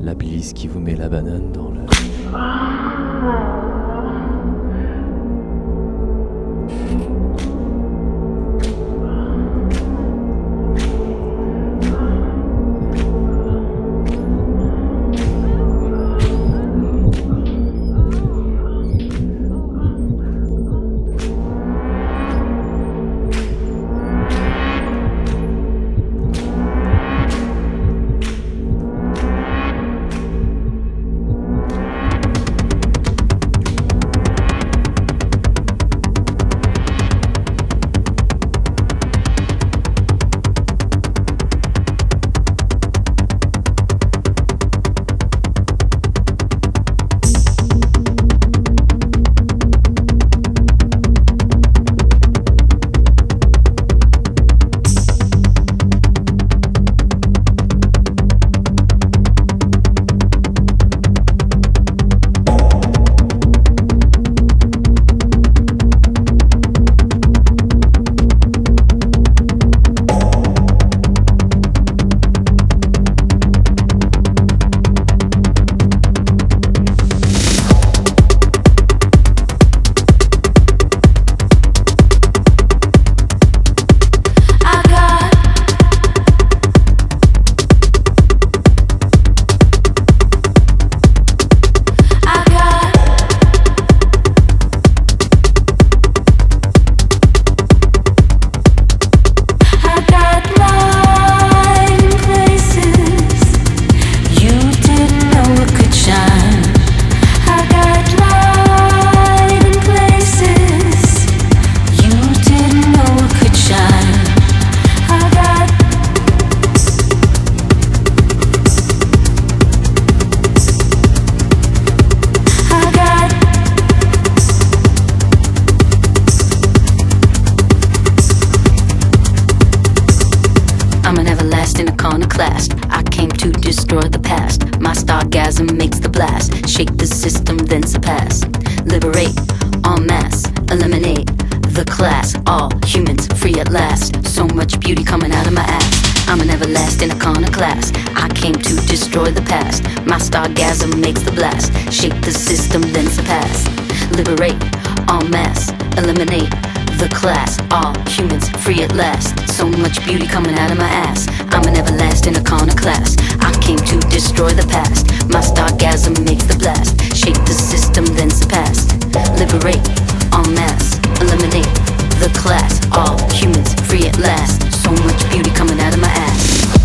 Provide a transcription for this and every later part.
la bise qui vous met la banane dans le... makes the blast. Shake the system, then surpass. Liberate, en masse, eliminate the class. All humans free at last. So much beauty coming out of my ass. I'm an everlasting iconoclast. I came to destroy the past. My stargasm makes the blast. Shake the system, then surpass. Liberate, en masse, eliminate the class. All humans free at last. So much beauty coming out of my ass.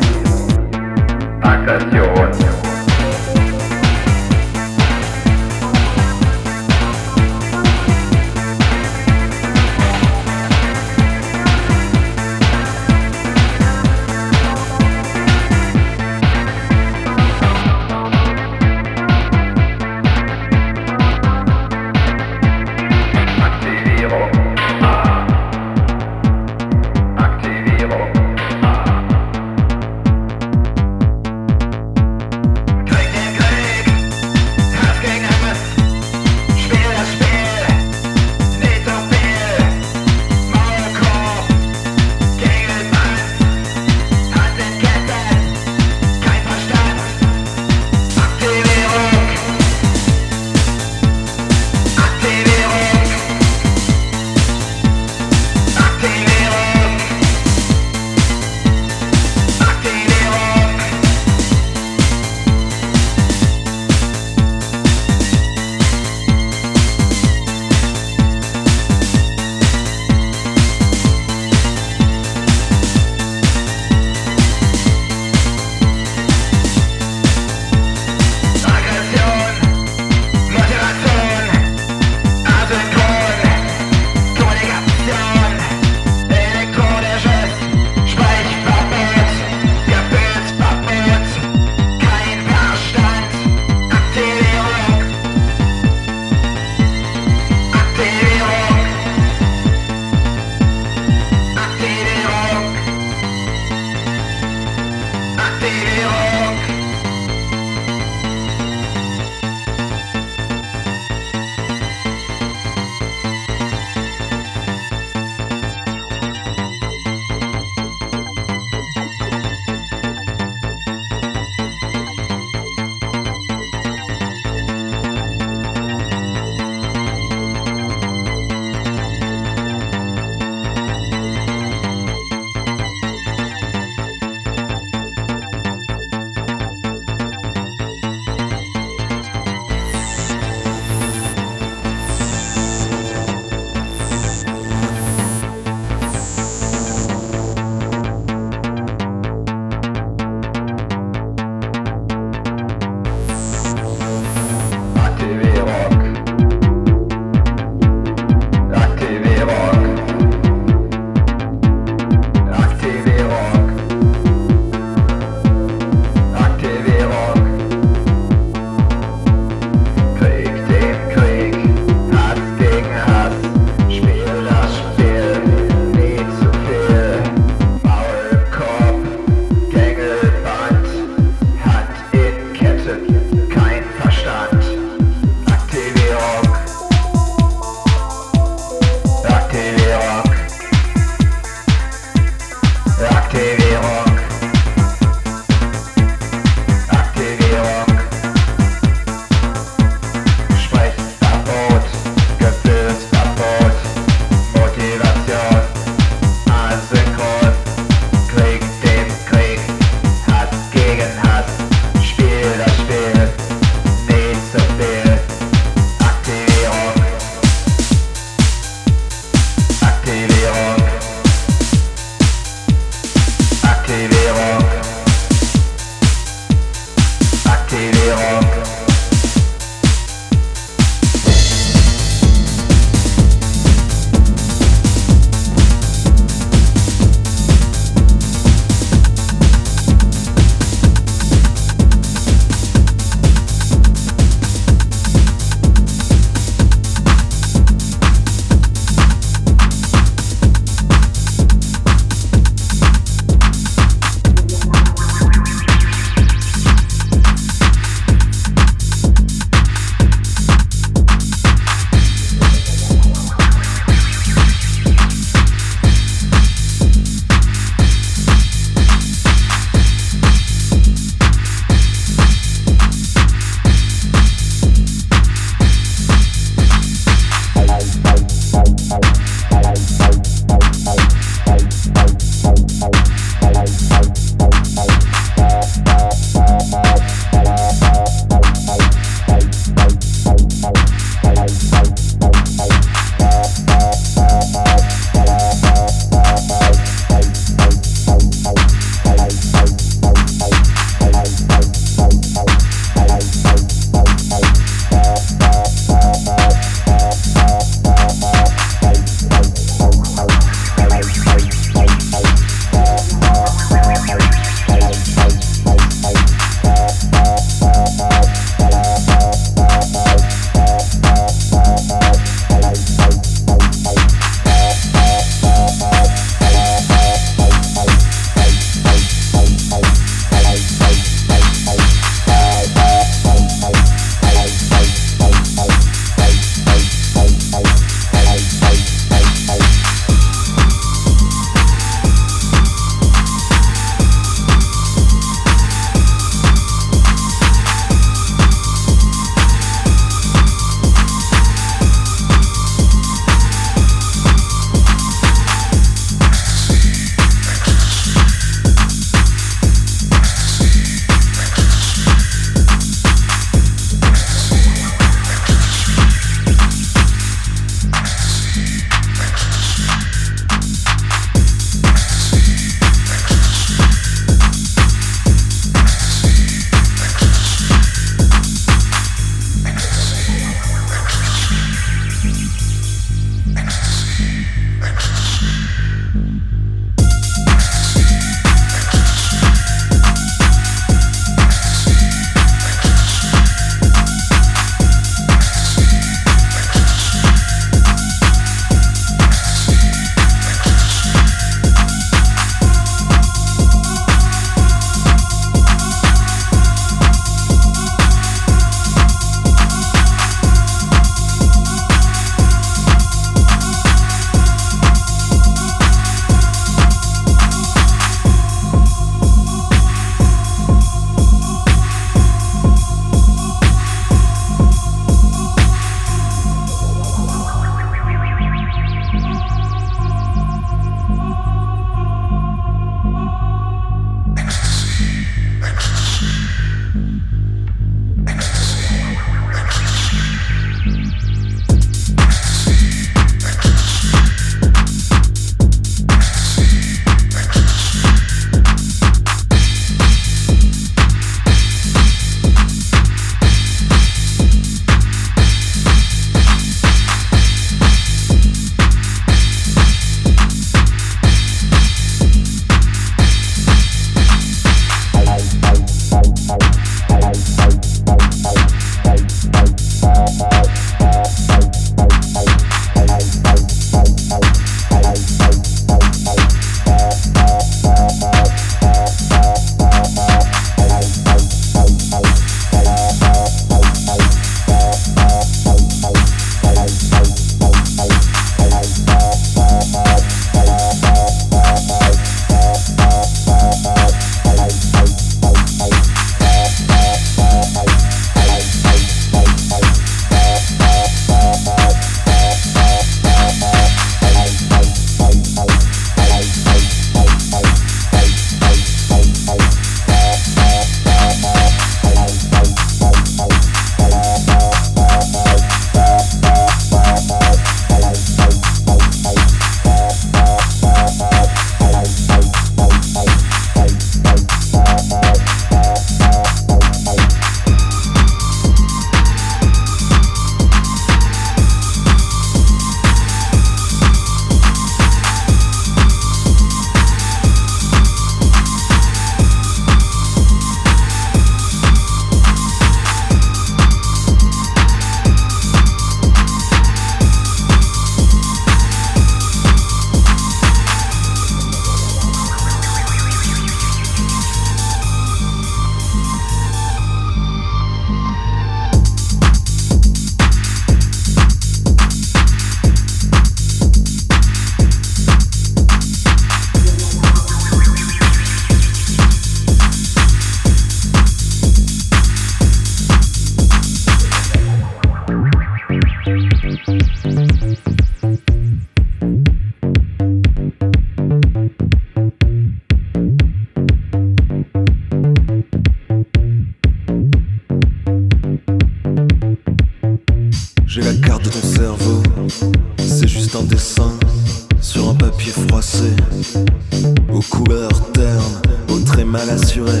au très mal assuré.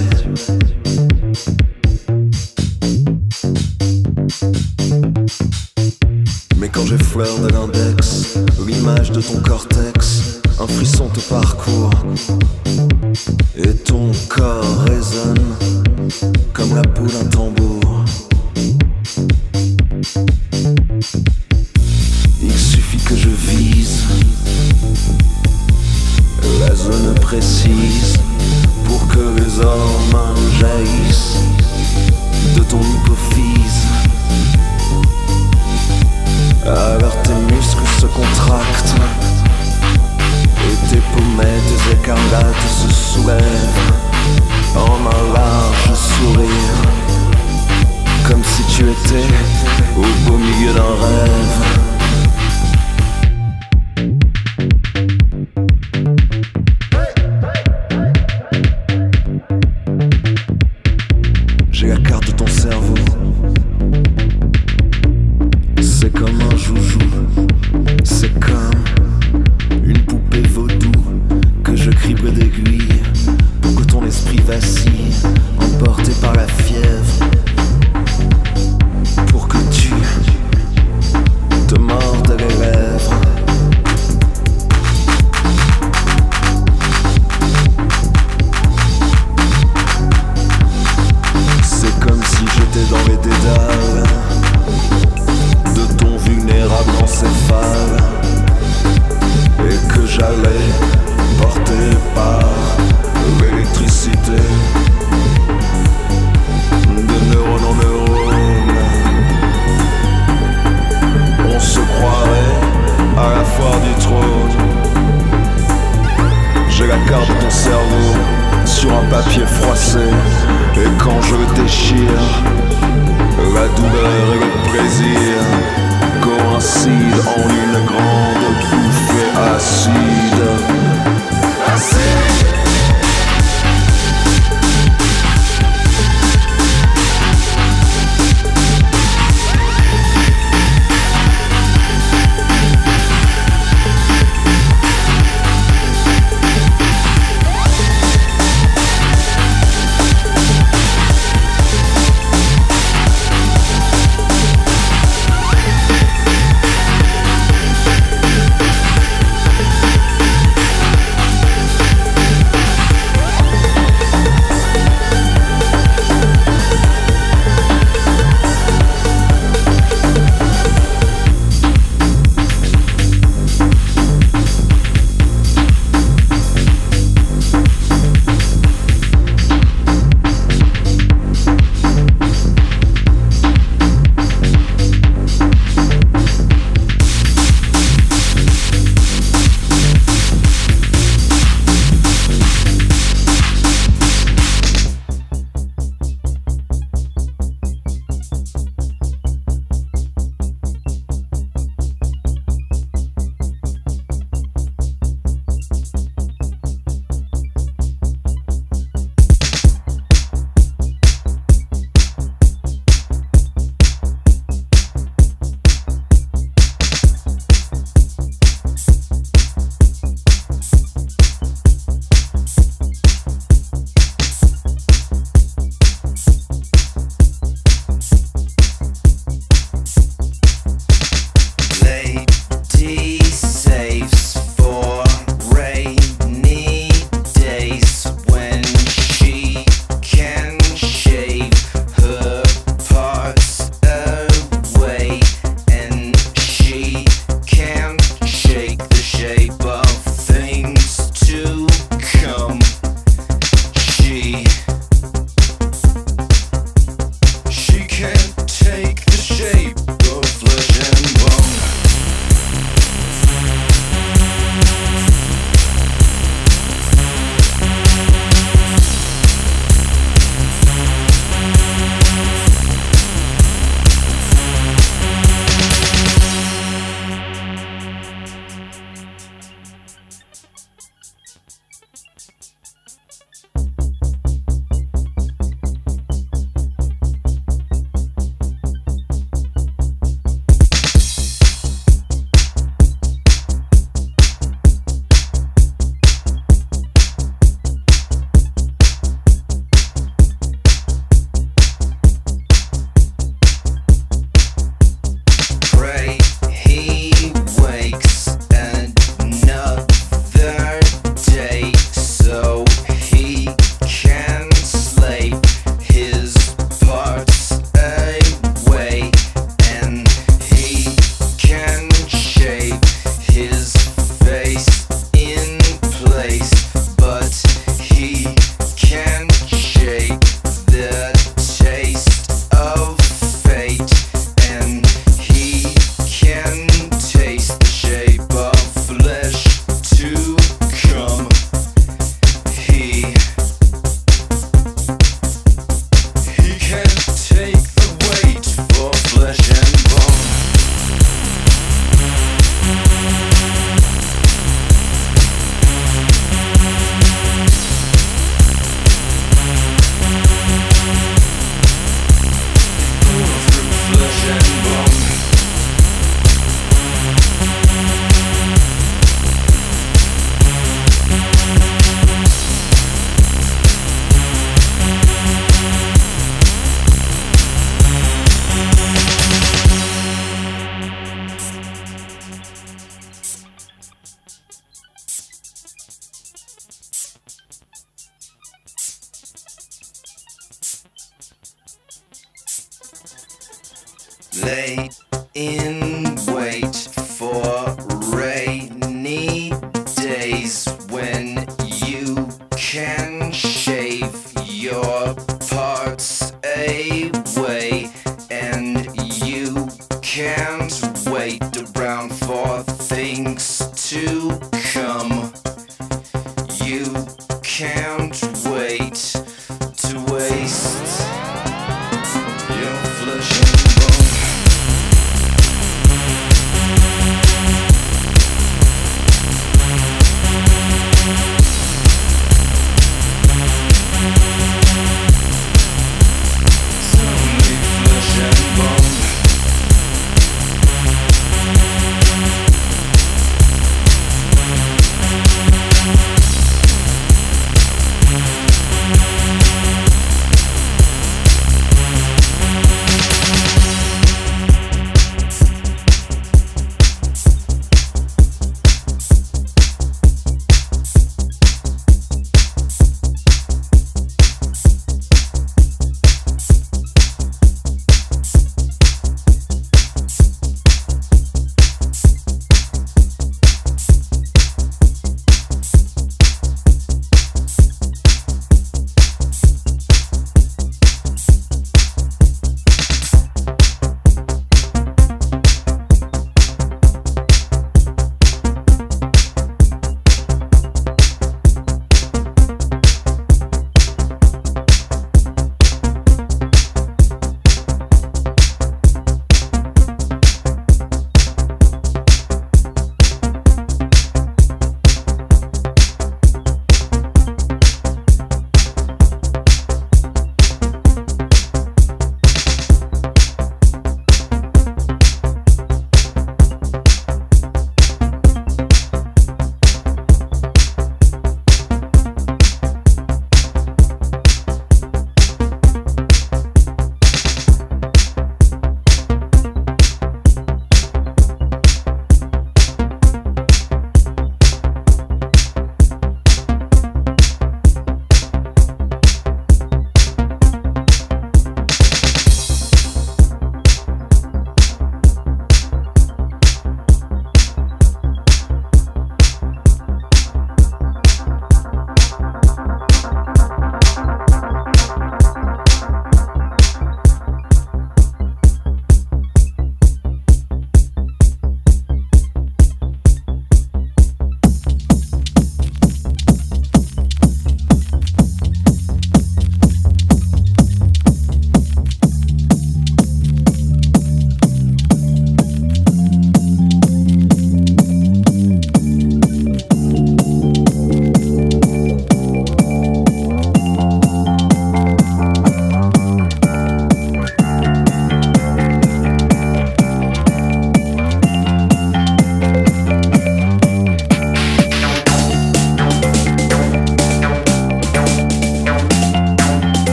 Mais quand j'effleure de l'index, l'image de ton cortex, un frisson te parcourt. Et ton corps résonne comme la boule d'un tambour. sur un papier froissé. Et quand je déchire, la douleur et le plaisir coïncident en une grande bouffée assise.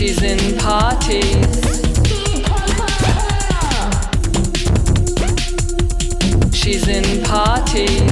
She's in parties. She's in parties.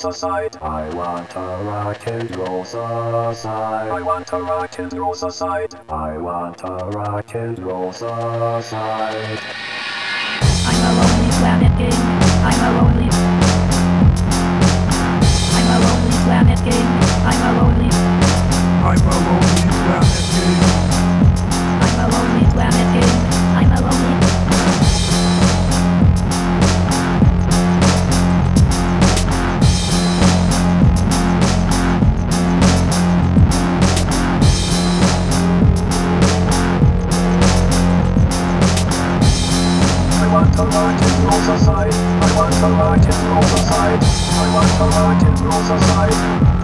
Society. I want a rock and roll society. I want a rock and roll society. I want a rock and roll society. I'm a lonely planet king. I'm a lonely. I'm a lonely planet king. I'm a lonely. I'm a lonely planet king. I want a rock and roll society. I want a rock and roll society. I